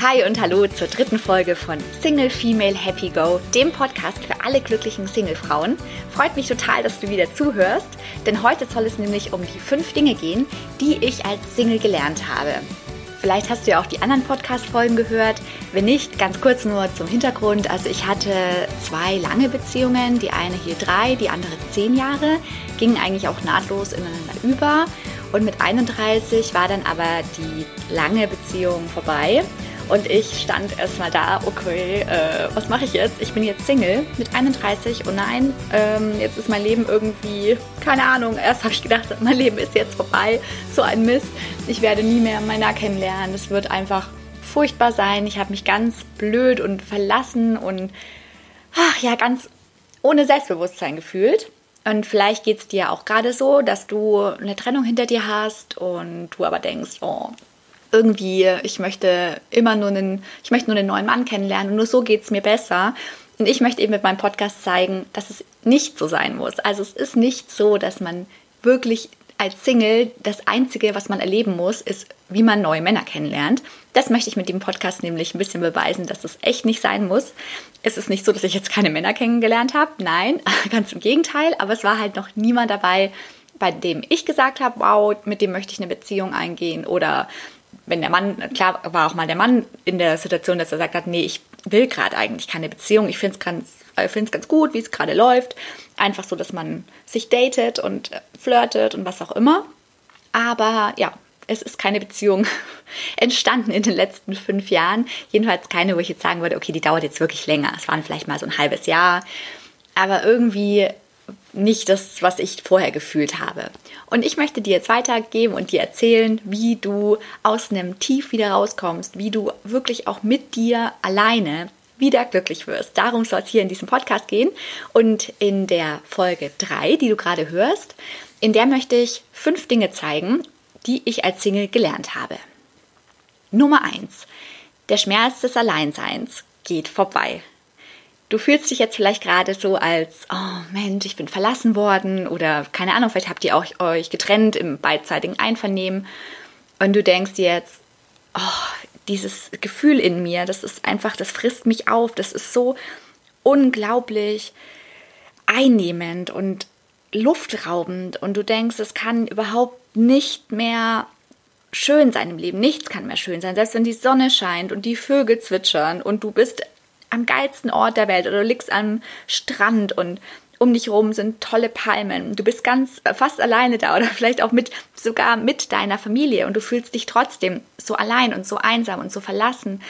Hi und hallo zur dritten Folge von Single Female Happy Go, dem Podcast für alle glücklichen Single-Frauen. Freut mich total, dass du wieder zuhörst, denn heute soll es nämlich um die fünf Dinge gehen, die ich als Single gelernt habe. Vielleicht hast du ja auch die anderen Podcast-Folgen gehört. Wenn nicht, ganz kurz nur zum Hintergrund. Also ich hatte zwei lange Beziehungen, die eine hier drei, die andere zehn Jahre, gingen eigentlich auch nahtlos ineinander über. Und mit 31 war dann aber die lange Beziehung vorbei. Und ich stand erstmal da, okay, äh, was mache ich jetzt? Ich bin jetzt Single mit 31 und nein, ähm, jetzt ist mein Leben irgendwie, keine Ahnung, erst habe ich gedacht, mein Leben ist jetzt vorbei, so ein Mist. Ich werde nie mehr Männer kennenlernen, es wird einfach furchtbar sein. Ich habe mich ganz blöd und verlassen und, ach ja, ganz ohne Selbstbewusstsein gefühlt. Und vielleicht geht es dir auch gerade so, dass du eine Trennung hinter dir hast und du aber denkst, oh, irgendwie, ich möchte immer nur einen, ich möchte nur einen neuen Mann kennenlernen und nur so geht es mir besser. Und ich möchte eben mit meinem Podcast zeigen, dass es nicht so sein muss. Also es ist nicht so, dass man wirklich als Single das Einzige, was man erleben muss, ist, wie man neue Männer kennenlernt. Das möchte ich mit dem Podcast nämlich ein bisschen beweisen, dass das echt nicht sein muss. Es ist nicht so, dass ich jetzt keine Männer kennengelernt habe. Nein, ganz im Gegenteil. Aber es war halt noch niemand dabei, bei dem ich gesagt habe, wow, mit dem möchte ich eine Beziehung eingehen oder wenn der Mann, klar war auch mal der Mann in der Situation, dass er sagt hat, nee, ich will gerade eigentlich keine Beziehung, ich finde es ganz, äh, ganz gut, wie es gerade läuft. Einfach so, dass man sich datet und äh, flirtet und was auch immer. Aber ja, es ist keine Beziehung entstanden in den letzten fünf Jahren. Jedenfalls keine, wo ich jetzt sagen würde, okay, die dauert jetzt wirklich länger. Es waren vielleicht mal so ein halbes Jahr. Aber irgendwie nicht das, was ich vorher gefühlt habe. Und ich möchte dir jetzt weitergeben und dir erzählen, wie du aus einem Tief wieder rauskommst, wie du wirklich auch mit dir alleine wieder glücklich wirst. Darum soll es hier in diesem Podcast gehen. Und in der Folge 3, die du gerade hörst, in der möchte ich fünf Dinge zeigen, die ich als Single gelernt habe. Nummer 1. Der Schmerz des Alleinseins geht vorbei. Du fühlst dich jetzt vielleicht gerade so als, oh Mensch, ich bin verlassen worden oder keine Ahnung, vielleicht habt ihr auch euch getrennt im beidseitigen Einvernehmen und du denkst jetzt, oh, dieses Gefühl in mir, das ist einfach, das frisst mich auf, das ist so unglaublich einnehmend und luftraubend und du denkst, es kann überhaupt nicht mehr schön sein im Leben. Nichts kann mehr schön sein. Selbst wenn die Sonne scheint und die Vögel zwitschern und du bist am geilsten Ort der Welt oder du liegst am Strand und um dich rum sind tolle Palmen. Du bist ganz äh, fast alleine da oder vielleicht auch mit sogar mit deiner Familie und du fühlst dich trotzdem so allein und so einsam und so verlassen.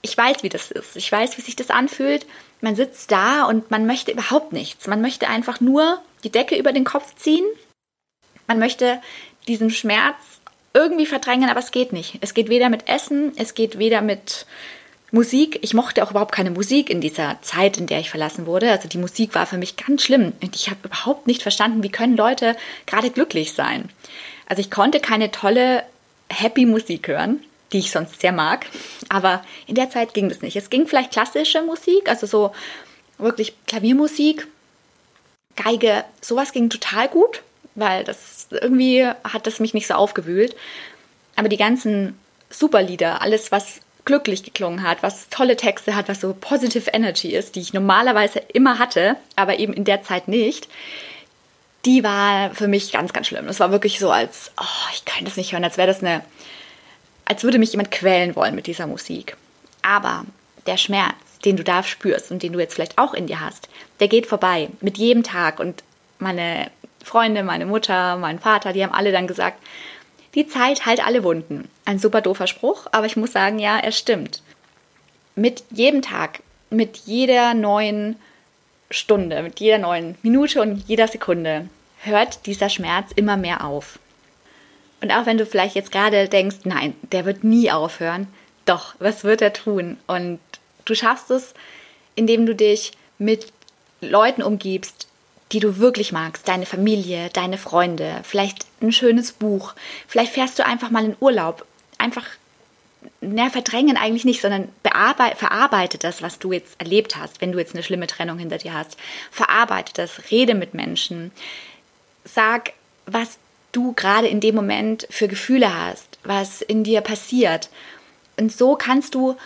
Ich weiß, wie das ist. Ich weiß, wie sich das anfühlt. Man sitzt da und man möchte überhaupt nichts. Man möchte einfach nur die Decke über den Kopf ziehen. Man möchte diesen Schmerz irgendwie verdrängen, aber es geht nicht. Es geht weder mit Essen, es geht weder mit Musik, ich mochte auch überhaupt keine Musik in dieser Zeit, in der ich verlassen wurde. Also die Musik war für mich ganz schlimm und ich habe überhaupt nicht verstanden, wie können Leute gerade glücklich sein. Also ich konnte keine tolle, happy Musik hören, die ich sonst sehr mag, aber in der Zeit ging das nicht. Es ging vielleicht klassische Musik, also so wirklich Klaviermusik, Geige, sowas ging total gut, weil das irgendwie hat das mich nicht so aufgewühlt. Aber die ganzen Superlieder, alles was glücklich geklungen hat, was tolle Texte hat, was so positive Energy ist, die ich normalerweise immer hatte, aber eben in der Zeit nicht, die war für mich ganz, ganz schlimm. Das war wirklich so, als, oh, ich kann das nicht hören, als wäre das eine, als würde mich jemand quälen wollen mit dieser Musik. Aber der Schmerz, den du da spürst und den du jetzt vielleicht auch in dir hast, der geht vorbei mit jedem Tag. Und meine Freunde, meine Mutter, mein Vater, die haben alle dann gesagt, die Zeit heilt alle Wunden. Ein super doofer Spruch, aber ich muss sagen, ja, er stimmt. Mit jedem Tag, mit jeder neuen Stunde, mit jeder neuen Minute und jeder Sekunde hört dieser Schmerz immer mehr auf. Und auch wenn du vielleicht jetzt gerade denkst, nein, der wird nie aufhören, doch, was wird er tun? Und du schaffst es, indem du dich mit Leuten umgibst, die du wirklich magst, deine Familie, deine Freunde, vielleicht ein schönes Buch, vielleicht fährst du einfach mal in Urlaub, einfach na, verdrängen eigentlich nicht, sondern verarbeite das, was du jetzt erlebt hast, wenn du jetzt eine schlimme Trennung hinter dir hast. Verarbeite das, rede mit Menschen, sag, was du gerade in dem Moment für Gefühle hast, was in dir passiert Und so kannst du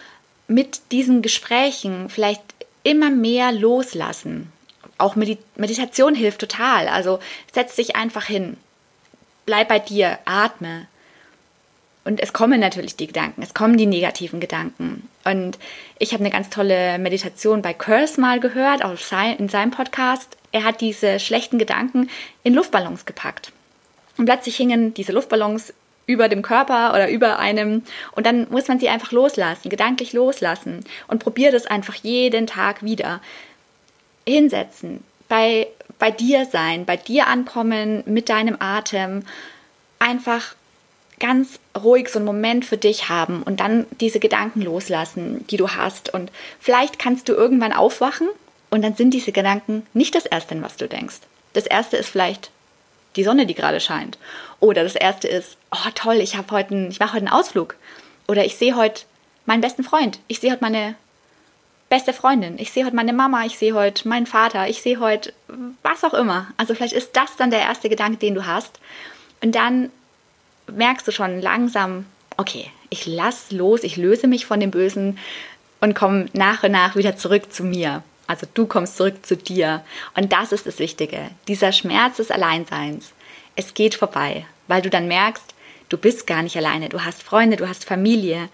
mit diesen Gesprächen vielleicht immer mehr loslassen. Auch Meditation hilft total. Also setz dich einfach hin. Bleib bei dir, atme. Und es kommen natürlich die Gedanken, es kommen die negativen Gedanken. Und ich habe eine ganz tolle Meditation bei Curse mal gehört, auch in seinem Podcast. Er hat diese schlechten Gedanken in Luftballons gepackt. Und plötzlich hingen diese Luftballons über dem Körper oder über einem und dann muss man sie einfach loslassen, gedanklich loslassen und probier das einfach jeden Tag wieder. Hinsetzen, bei, bei dir sein, bei dir ankommen mit deinem Atem, einfach ganz ruhig so einen Moment für dich haben und dann diese Gedanken loslassen, die du hast. Und vielleicht kannst du irgendwann aufwachen und dann sind diese Gedanken nicht das Erste, was du denkst. Das Erste ist vielleicht die Sonne, die gerade scheint. Oder das Erste ist, oh toll, ich heute, ich mache heute einen Ausflug. Oder ich sehe heute meinen besten Freund. Ich sehe heute meine beste Freundin. Ich sehe heute meine Mama. Ich sehe heute meinen Vater. Ich sehe heute was auch immer. Also vielleicht ist das dann der erste Gedanke, den du hast. Und dann merkst du schon langsam, okay, ich lass los, ich löse mich von dem Bösen und komme nach und nach wieder zurück zu mir. Also du kommst zurück zu dir. Und das ist das Wichtige. Dieser Schmerz des Alleinseins. Es geht vorbei, weil du dann merkst, du bist gar nicht alleine. Du hast Freunde, du hast Familie.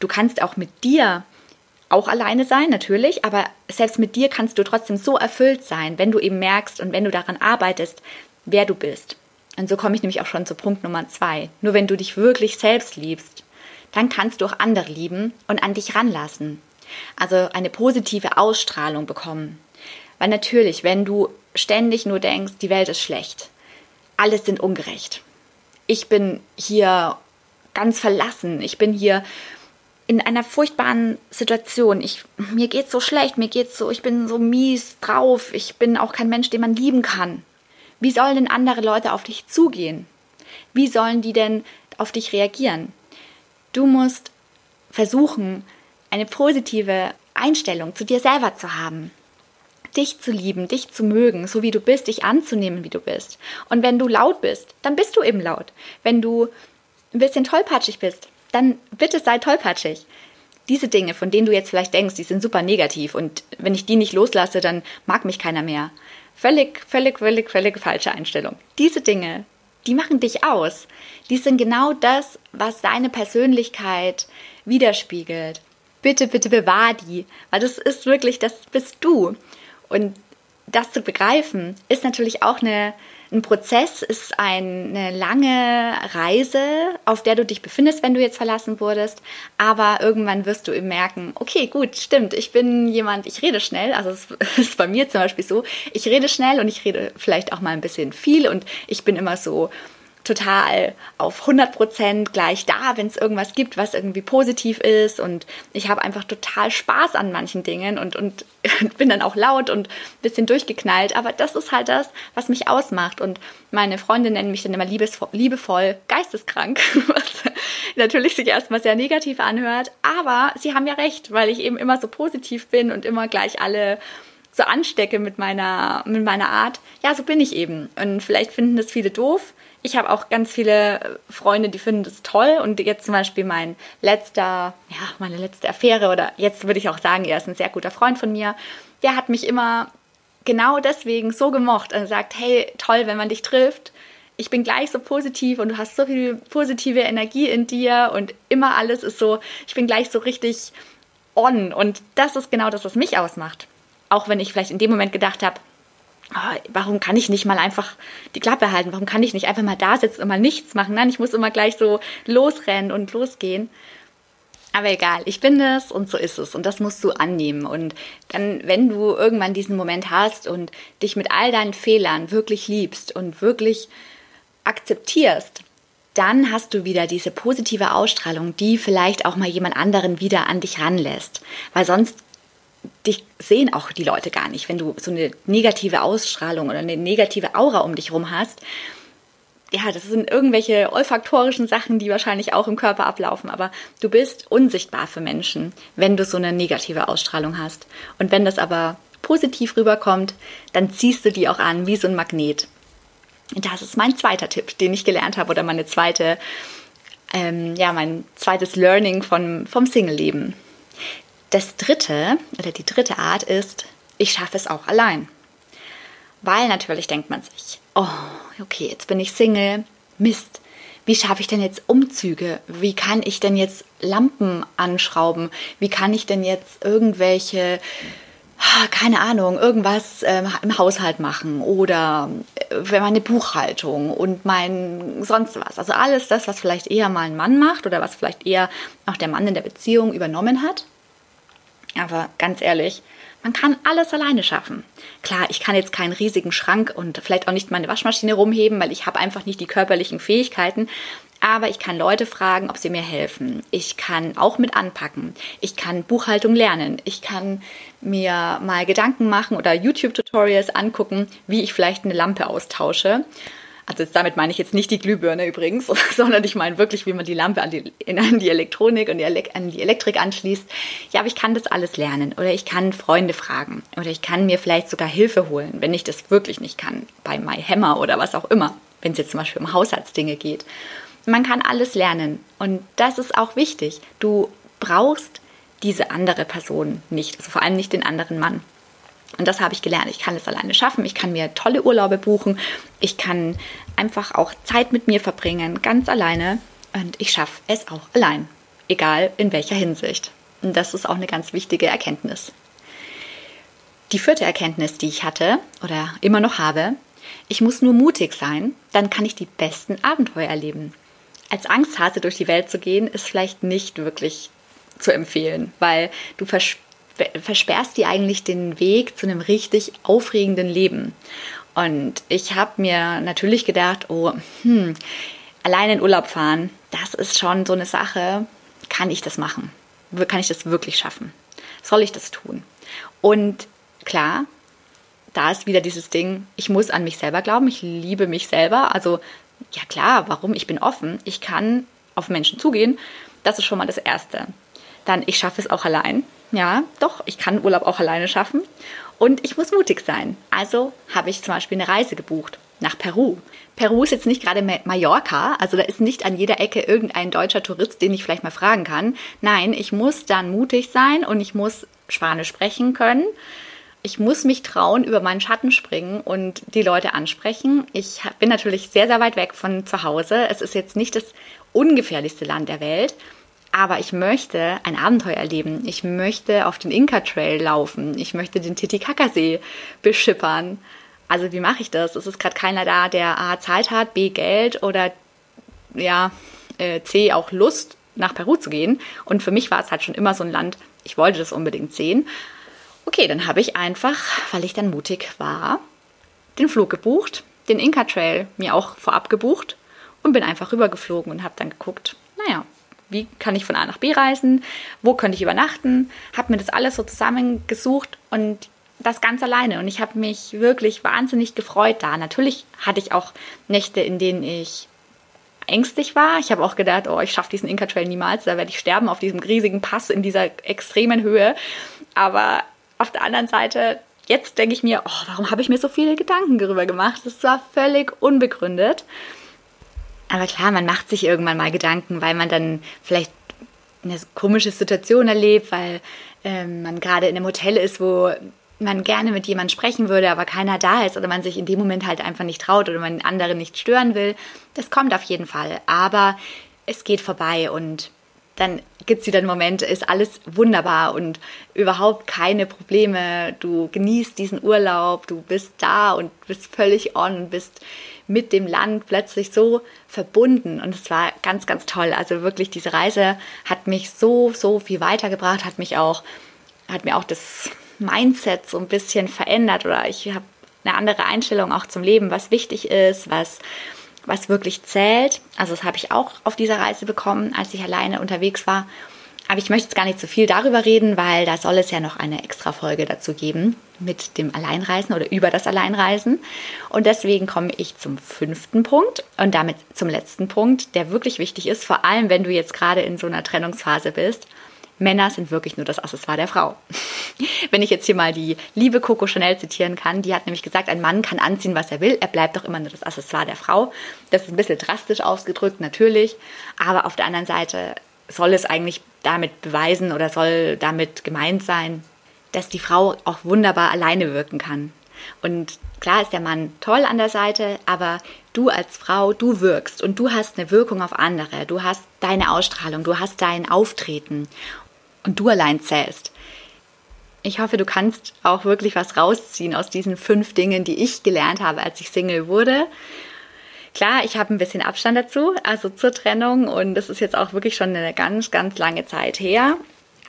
Du kannst auch mit dir auch alleine sein, natürlich, aber selbst mit dir kannst du trotzdem so erfüllt sein, wenn du eben merkst und wenn du daran arbeitest, wer du bist. Und so komme ich nämlich auch schon zu Punkt Nummer zwei. Nur wenn du dich wirklich selbst liebst, dann kannst du auch andere lieben und an dich ranlassen. Also eine positive Ausstrahlung bekommen. Weil natürlich, wenn du ständig nur denkst, die Welt ist schlecht, alles sind ungerecht. Ich bin hier ganz verlassen, ich bin hier in einer furchtbaren Situation. Ich, mir geht's so schlecht, mir geht's so, ich bin so mies drauf, ich bin auch kein Mensch, den man lieben kann. Wie sollen denn andere Leute auf dich zugehen? Wie sollen die denn auf dich reagieren? Du musst versuchen, eine positive Einstellung zu dir selber zu haben. Dich zu lieben, dich zu mögen, so wie du bist, dich anzunehmen, wie du bist. Und wenn du laut bist, dann bist du eben laut. Wenn du ein bisschen tollpatschig bist, dann bitte sei tollpatschig. Diese Dinge, von denen du jetzt vielleicht denkst, die sind super negativ und wenn ich die nicht loslasse, dann mag mich keiner mehr. Völlig, völlig, völlig, völlig falsche Einstellung. Diese Dinge, die machen dich aus. Die sind genau das, was deine Persönlichkeit widerspiegelt. Bitte, bitte bewahr die, weil das ist wirklich, das bist du. Und das zu begreifen, ist natürlich auch eine, ein Prozess, ist eine lange Reise, auf der du dich befindest, wenn du jetzt verlassen wurdest. Aber irgendwann wirst du eben merken, okay, gut, stimmt, ich bin jemand, ich rede schnell. Also es ist bei mir zum Beispiel so, ich rede schnell und ich rede vielleicht auch mal ein bisschen viel und ich bin immer so total auf 100 Prozent gleich da, wenn es irgendwas gibt, was irgendwie positiv ist. Und ich habe einfach total Spaß an manchen Dingen und, und bin dann auch laut und bisschen durchgeknallt. Aber das ist halt das, was mich ausmacht. Und meine Freunde nennen mich dann immer liebesvoll, liebevoll geisteskrank, was natürlich sich erstmal sehr negativ anhört. Aber sie haben ja recht, weil ich eben immer so positiv bin und immer gleich alle so anstecke mit meiner, mit meiner Art. Ja, so bin ich eben. Und vielleicht finden das viele doof ich habe auch ganz viele Freunde, die finden das toll. Und jetzt zum Beispiel mein letzter, ja, meine letzte Affäre oder jetzt würde ich auch sagen, er ist ein sehr guter Freund von mir. Der hat mich immer genau deswegen so gemocht und sagt, hey, toll, wenn man dich trifft. Ich bin gleich so positiv und du hast so viel positive Energie in dir und immer alles ist so, ich bin gleich so richtig on. Und das ist genau das, was mich ausmacht. Auch wenn ich vielleicht in dem Moment gedacht habe, warum kann ich nicht mal einfach die Klappe halten? Warum kann ich nicht einfach mal da sitzen und mal nichts machen? Nein, ich muss immer gleich so losrennen und losgehen. Aber egal, ich bin es und so ist es und das musst du annehmen. Und dann, wenn du irgendwann diesen Moment hast und dich mit all deinen Fehlern wirklich liebst und wirklich akzeptierst, dann hast du wieder diese positive Ausstrahlung, die vielleicht auch mal jemand anderen wieder an dich ranlässt. Weil sonst dich sehen auch die Leute gar nicht, wenn du so eine negative Ausstrahlung oder eine negative Aura um dich rum hast. Ja, das sind irgendwelche olfaktorischen Sachen, die wahrscheinlich auch im Körper ablaufen, aber du bist unsichtbar für Menschen, wenn du so eine negative Ausstrahlung hast. Und wenn das aber positiv rüberkommt, dann ziehst du die auch an wie so ein Magnet. Das ist mein zweiter Tipp, den ich gelernt habe oder meine zweite ähm, ja, mein zweites Learning von, vom Single-Leben. Das dritte oder die dritte Art ist, ich schaffe es auch allein. Weil natürlich denkt man sich, oh, okay, jetzt bin ich Single, Mist, wie schaffe ich denn jetzt Umzüge? Wie kann ich denn jetzt Lampen anschrauben? Wie kann ich denn jetzt irgendwelche, keine Ahnung, irgendwas ähm, im Haushalt machen oder äh, meine Buchhaltung und mein sonst was. Also alles das, was vielleicht eher mal ein Mann macht oder was vielleicht eher auch der Mann in der Beziehung übernommen hat. Aber ganz ehrlich, man kann alles alleine schaffen. Klar, ich kann jetzt keinen riesigen Schrank und vielleicht auch nicht meine Waschmaschine rumheben, weil ich habe einfach nicht die körperlichen Fähigkeiten. Aber ich kann Leute fragen, ob sie mir helfen. Ich kann auch mit anpacken. Ich kann Buchhaltung lernen. Ich kann mir mal Gedanken machen oder YouTube-Tutorials angucken, wie ich vielleicht eine Lampe austausche. Also damit meine ich jetzt nicht die Glühbirne übrigens, sondern ich meine wirklich, wie man die Lampe an die, an die Elektronik und die an die Elektrik anschließt. Ja, aber ich kann das alles lernen oder ich kann Freunde fragen oder ich kann mir vielleicht sogar Hilfe holen, wenn ich das wirklich nicht kann, bei MyHammer oder was auch immer, wenn es jetzt zum Beispiel um Haushaltsdinge geht. Man kann alles lernen und das ist auch wichtig. Du brauchst diese andere Person nicht, also vor allem nicht den anderen Mann. Und das habe ich gelernt. Ich kann es alleine schaffen. Ich kann mir tolle Urlaube buchen. Ich kann einfach auch Zeit mit mir verbringen, ganz alleine. Und ich schaffe es auch allein. Egal in welcher Hinsicht. Und das ist auch eine ganz wichtige Erkenntnis. Die vierte Erkenntnis, die ich hatte oder immer noch habe, ich muss nur mutig sein, dann kann ich die besten Abenteuer erleben. Als Angsthase durch die Welt zu gehen, ist vielleicht nicht wirklich zu empfehlen, weil du verspürst versperrst dir eigentlich den Weg zu einem richtig aufregenden Leben. Und ich habe mir natürlich gedacht, oh, hm, allein in Urlaub fahren, das ist schon so eine Sache. Kann ich das machen? Kann ich das wirklich schaffen? Soll ich das tun? Und klar, da ist wieder dieses Ding, ich muss an mich selber glauben, ich liebe mich selber. Also, ja klar, warum? Ich bin offen, ich kann auf Menschen zugehen. Das ist schon mal das Erste. Dann, ich schaffe es auch allein. Ja, doch, ich kann Urlaub auch alleine schaffen. Und ich muss mutig sein. Also habe ich zum Beispiel eine Reise gebucht nach Peru. Peru ist jetzt nicht gerade Mallorca, also da ist nicht an jeder Ecke irgendein deutscher Tourist, den ich vielleicht mal fragen kann. Nein, ich muss dann mutig sein und ich muss Spanisch sprechen können. Ich muss mich trauen, über meinen Schatten springen und die Leute ansprechen. Ich bin natürlich sehr, sehr weit weg von zu Hause. Es ist jetzt nicht das ungefährlichste Land der Welt, aber ich möchte ein Abenteuer erleben. Ich möchte auf den Inca Trail laufen. Ich möchte den Titicacasee beschippern. Also wie mache ich das? Es ist gerade keiner da, der A Zeit hat, B Geld oder ja, äh, C auch Lust nach Peru zu gehen. Und für mich war es halt schon immer so ein Land, ich wollte das unbedingt sehen. Okay, dann habe ich einfach, weil ich dann mutig war, den Flug gebucht, den Inca Trail mir auch vorab gebucht und bin einfach rübergeflogen und habe dann geguckt, naja, wie kann ich von A nach B reisen, wo könnte ich übernachten, habe mir das alles so zusammengesucht und das ganz alleine. Und ich habe mich wirklich wahnsinnig gefreut da. Natürlich hatte ich auch Nächte, in denen ich ängstlich war. Ich habe auch gedacht, oh, ich schaffe diesen Inca Trail niemals, da werde ich sterben auf diesem riesigen Pass in dieser extremen Höhe. Aber auf der anderen Seite, jetzt denke ich mir, oh, warum habe ich mir so viele Gedanken darüber gemacht? Das war völlig unbegründet. Aber klar, man macht sich irgendwann mal Gedanken, weil man dann vielleicht eine komische Situation erlebt, weil ähm, man gerade in einem Hotel ist, wo man gerne mit jemandem sprechen würde, aber keiner da ist oder man sich in dem Moment halt einfach nicht traut oder man andere nicht stören will. Das kommt auf jeden Fall. Aber es geht vorbei und dann gibt es wieder einen Moment, ist alles wunderbar und überhaupt keine Probleme. Du genießt diesen Urlaub, du bist da und bist völlig on, bist mit dem Land plötzlich so verbunden und es war ganz, ganz toll. Also wirklich, diese Reise hat mich so, so viel weitergebracht, hat mich auch, hat mir auch das Mindset so ein bisschen verändert oder ich habe eine andere Einstellung auch zum Leben, was wichtig ist, was was wirklich zählt. Also das habe ich auch auf dieser Reise bekommen, als ich alleine unterwegs war. Aber ich möchte jetzt gar nicht so viel darüber reden, weil da soll es ja noch eine extra Folge dazu geben mit dem Alleinreisen oder über das Alleinreisen. Und deswegen komme ich zum fünften Punkt und damit zum letzten Punkt, der wirklich wichtig ist, vor allem wenn du jetzt gerade in so einer Trennungsphase bist. Männer sind wirklich nur das Accessoire der Frau. Wenn ich jetzt hier mal die liebe Coco Chanel zitieren kann, die hat nämlich gesagt, ein Mann kann anziehen, was er will, er bleibt doch immer nur das Accessoire der Frau. Das ist ein bisschen drastisch ausgedrückt, natürlich, aber auf der anderen Seite soll es eigentlich damit beweisen oder soll damit gemeint sein, dass die Frau auch wunderbar alleine wirken kann. Und klar ist der Mann toll an der Seite, aber du als Frau, du wirkst und du hast eine Wirkung auf andere. Du hast deine Ausstrahlung, du hast dein Auftreten und du allein zählst. Ich hoffe, du kannst auch wirklich was rausziehen aus diesen fünf Dingen, die ich gelernt habe, als ich Single wurde. Klar, ich habe ein bisschen Abstand dazu, also zur Trennung und das ist jetzt auch wirklich schon eine ganz, ganz lange Zeit her.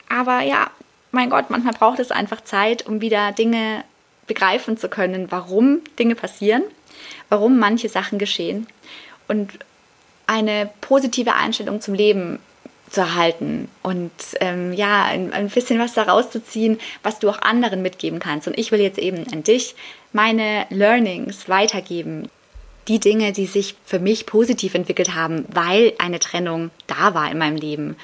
Aber ja, mein Gott, manchmal braucht es einfach Zeit, um wieder Dinge begreifen zu können, warum Dinge passieren, warum manche Sachen geschehen und eine positive Einstellung zum Leben zu erhalten und ähm, ja, ein, ein bisschen was daraus zu ziehen, was du auch anderen mitgeben kannst. Und ich will jetzt eben an dich meine Learnings weitergeben. Die Dinge, die sich für mich positiv entwickelt haben, weil eine Trennung da war in meinem Leben.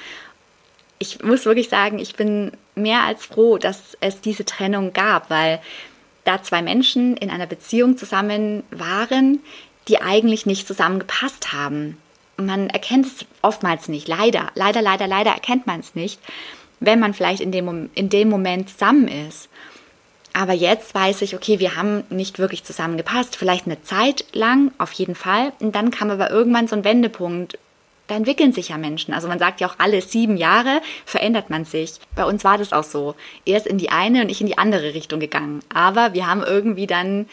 Ich muss wirklich sagen, ich bin mehr als froh, dass es diese Trennung gab, weil da zwei Menschen in einer Beziehung zusammen waren, die eigentlich nicht zusammengepasst haben. Man erkennt es oftmals nicht, leider, leider, leider, leider erkennt man es nicht, wenn man vielleicht in dem, in dem Moment zusammen ist. Aber jetzt weiß ich, okay, wir haben nicht wirklich zusammengepasst. Vielleicht eine Zeit lang, auf jeden Fall. Und dann kam aber irgendwann so ein Wendepunkt, da entwickeln sich ja Menschen. Also man sagt ja auch, alle sieben Jahre verändert man sich. Bei uns war das auch so. Erst in die eine und ich in die andere Richtung gegangen. Aber wir haben irgendwie dann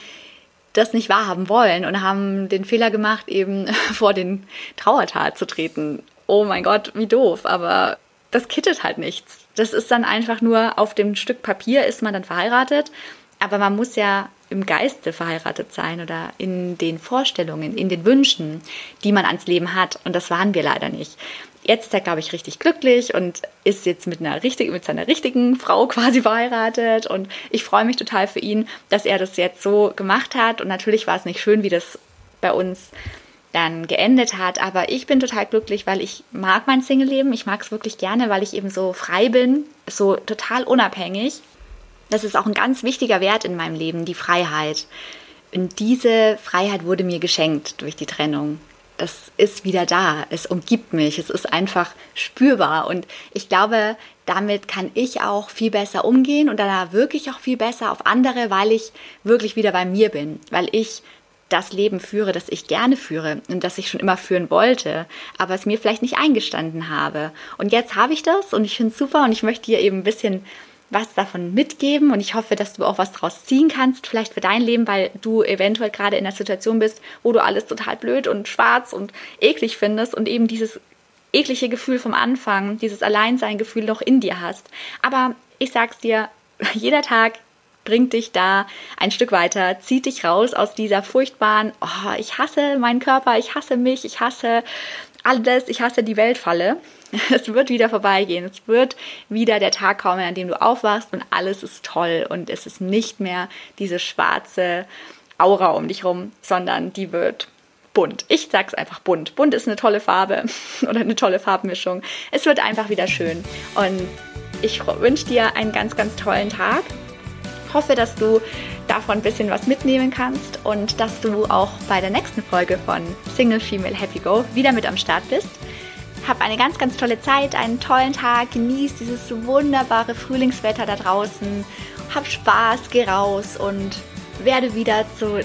das nicht wahrhaben wollen und haben den Fehler gemacht, eben vor den Trauertal zu treten. Oh mein Gott, wie doof. Aber das kittet halt nichts. Das ist dann einfach nur auf dem Stück Papier ist man dann verheiratet. Aber man muss ja im Geiste verheiratet sein oder in den Vorstellungen, in den Wünschen, die man ans Leben hat. Und das waren wir leider nicht. Jetzt ist er, glaube ich, richtig glücklich und ist jetzt mit einer richtigen, mit seiner richtigen Frau quasi verheiratet. Und ich freue mich total für ihn, dass er das jetzt so gemacht hat. Und natürlich war es nicht schön, wie das bei uns dann geendet hat. Aber ich bin total glücklich, weil ich mag mein Single-Leben. Ich mag es wirklich gerne, weil ich eben so frei bin, so total unabhängig das ist auch ein ganz wichtiger Wert in meinem Leben, die Freiheit. Und diese Freiheit wurde mir geschenkt durch die Trennung. Das ist wieder da. Es umgibt mich. Es ist einfach spürbar. Und ich glaube, damit kann ich auch viel besser umgehen und dann wirklich auch viel besser auf andere, weil ich wirklich wieder bei mir bin. Weil ich das Leben führe, das ich gerne führe und das ich schon immer führen wollte, aber es mir vielleicht nicht eingestanden habe. Und jetzt habe ich das und ich finde es super und ich möchte dir eben ein bisschen was davon mitgeben und ich hoffe, dass du auch was draus ziehen kannst, vielleicht für dein Leben, weil du eventuell gerade in der Situation bist, wo du alles total blöd und schwarz und eklig findest und eben dieses eklige Gefühl vom Anfang, dieses Alleinsein-Gefühl noch in dir hast. Aber ich sag's dir, jeder Tag bringt dich da ein Stück weiter, zieht dich raus aus dieser furchtbaren, oh, ich hasse meinen Körper, ich hasse mich, ich hasse alles, ich hasse die Weltfalle. Es wird wieder vorbeigehen. Es wird wieder der Tag kommen, an dem du aufwachst und alles ist toll und es ist nicht mehr diese schwarze Aura um dich rum, sondern die wird bunt. Ich sag's einfach bunt. Bunt ist eine tolle Farbe oder eine tolle Farbmischung. Es wird einfach wieder schön und ich wünsche dir einen ganz, ganz tollen Tag. Hoffe, dass du davon ein bisschen was mitnehmen kannst und dass du auch bei der nächsten Folge von Single Female Happy Go wieder mit am Start bist. Hab eine ganz, ganz tolle Zeit, einen tollen Tag, genieß dieses wunderbare Frühlingswetter da draußen, hab Spaß, geh raus und werde wieder zu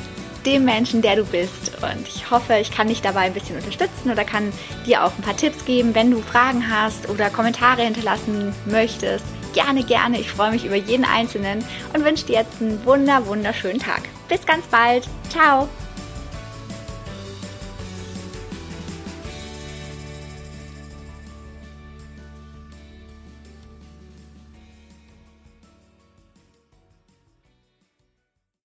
dem Menschen, der du bist. Und ich hoffe, ich kann dich dabei ein bisschen unterstützen oder kann dir auch ein paar Tipps geben, wenn du Fragen hast oder Kommentare hinterlassen möchtest gerne, gerne. Ich freue mich über jeden Einzelnen und wünsche dir jetzt einen wunder, wunderschönen Tag. Bis ganz bald. Ciao.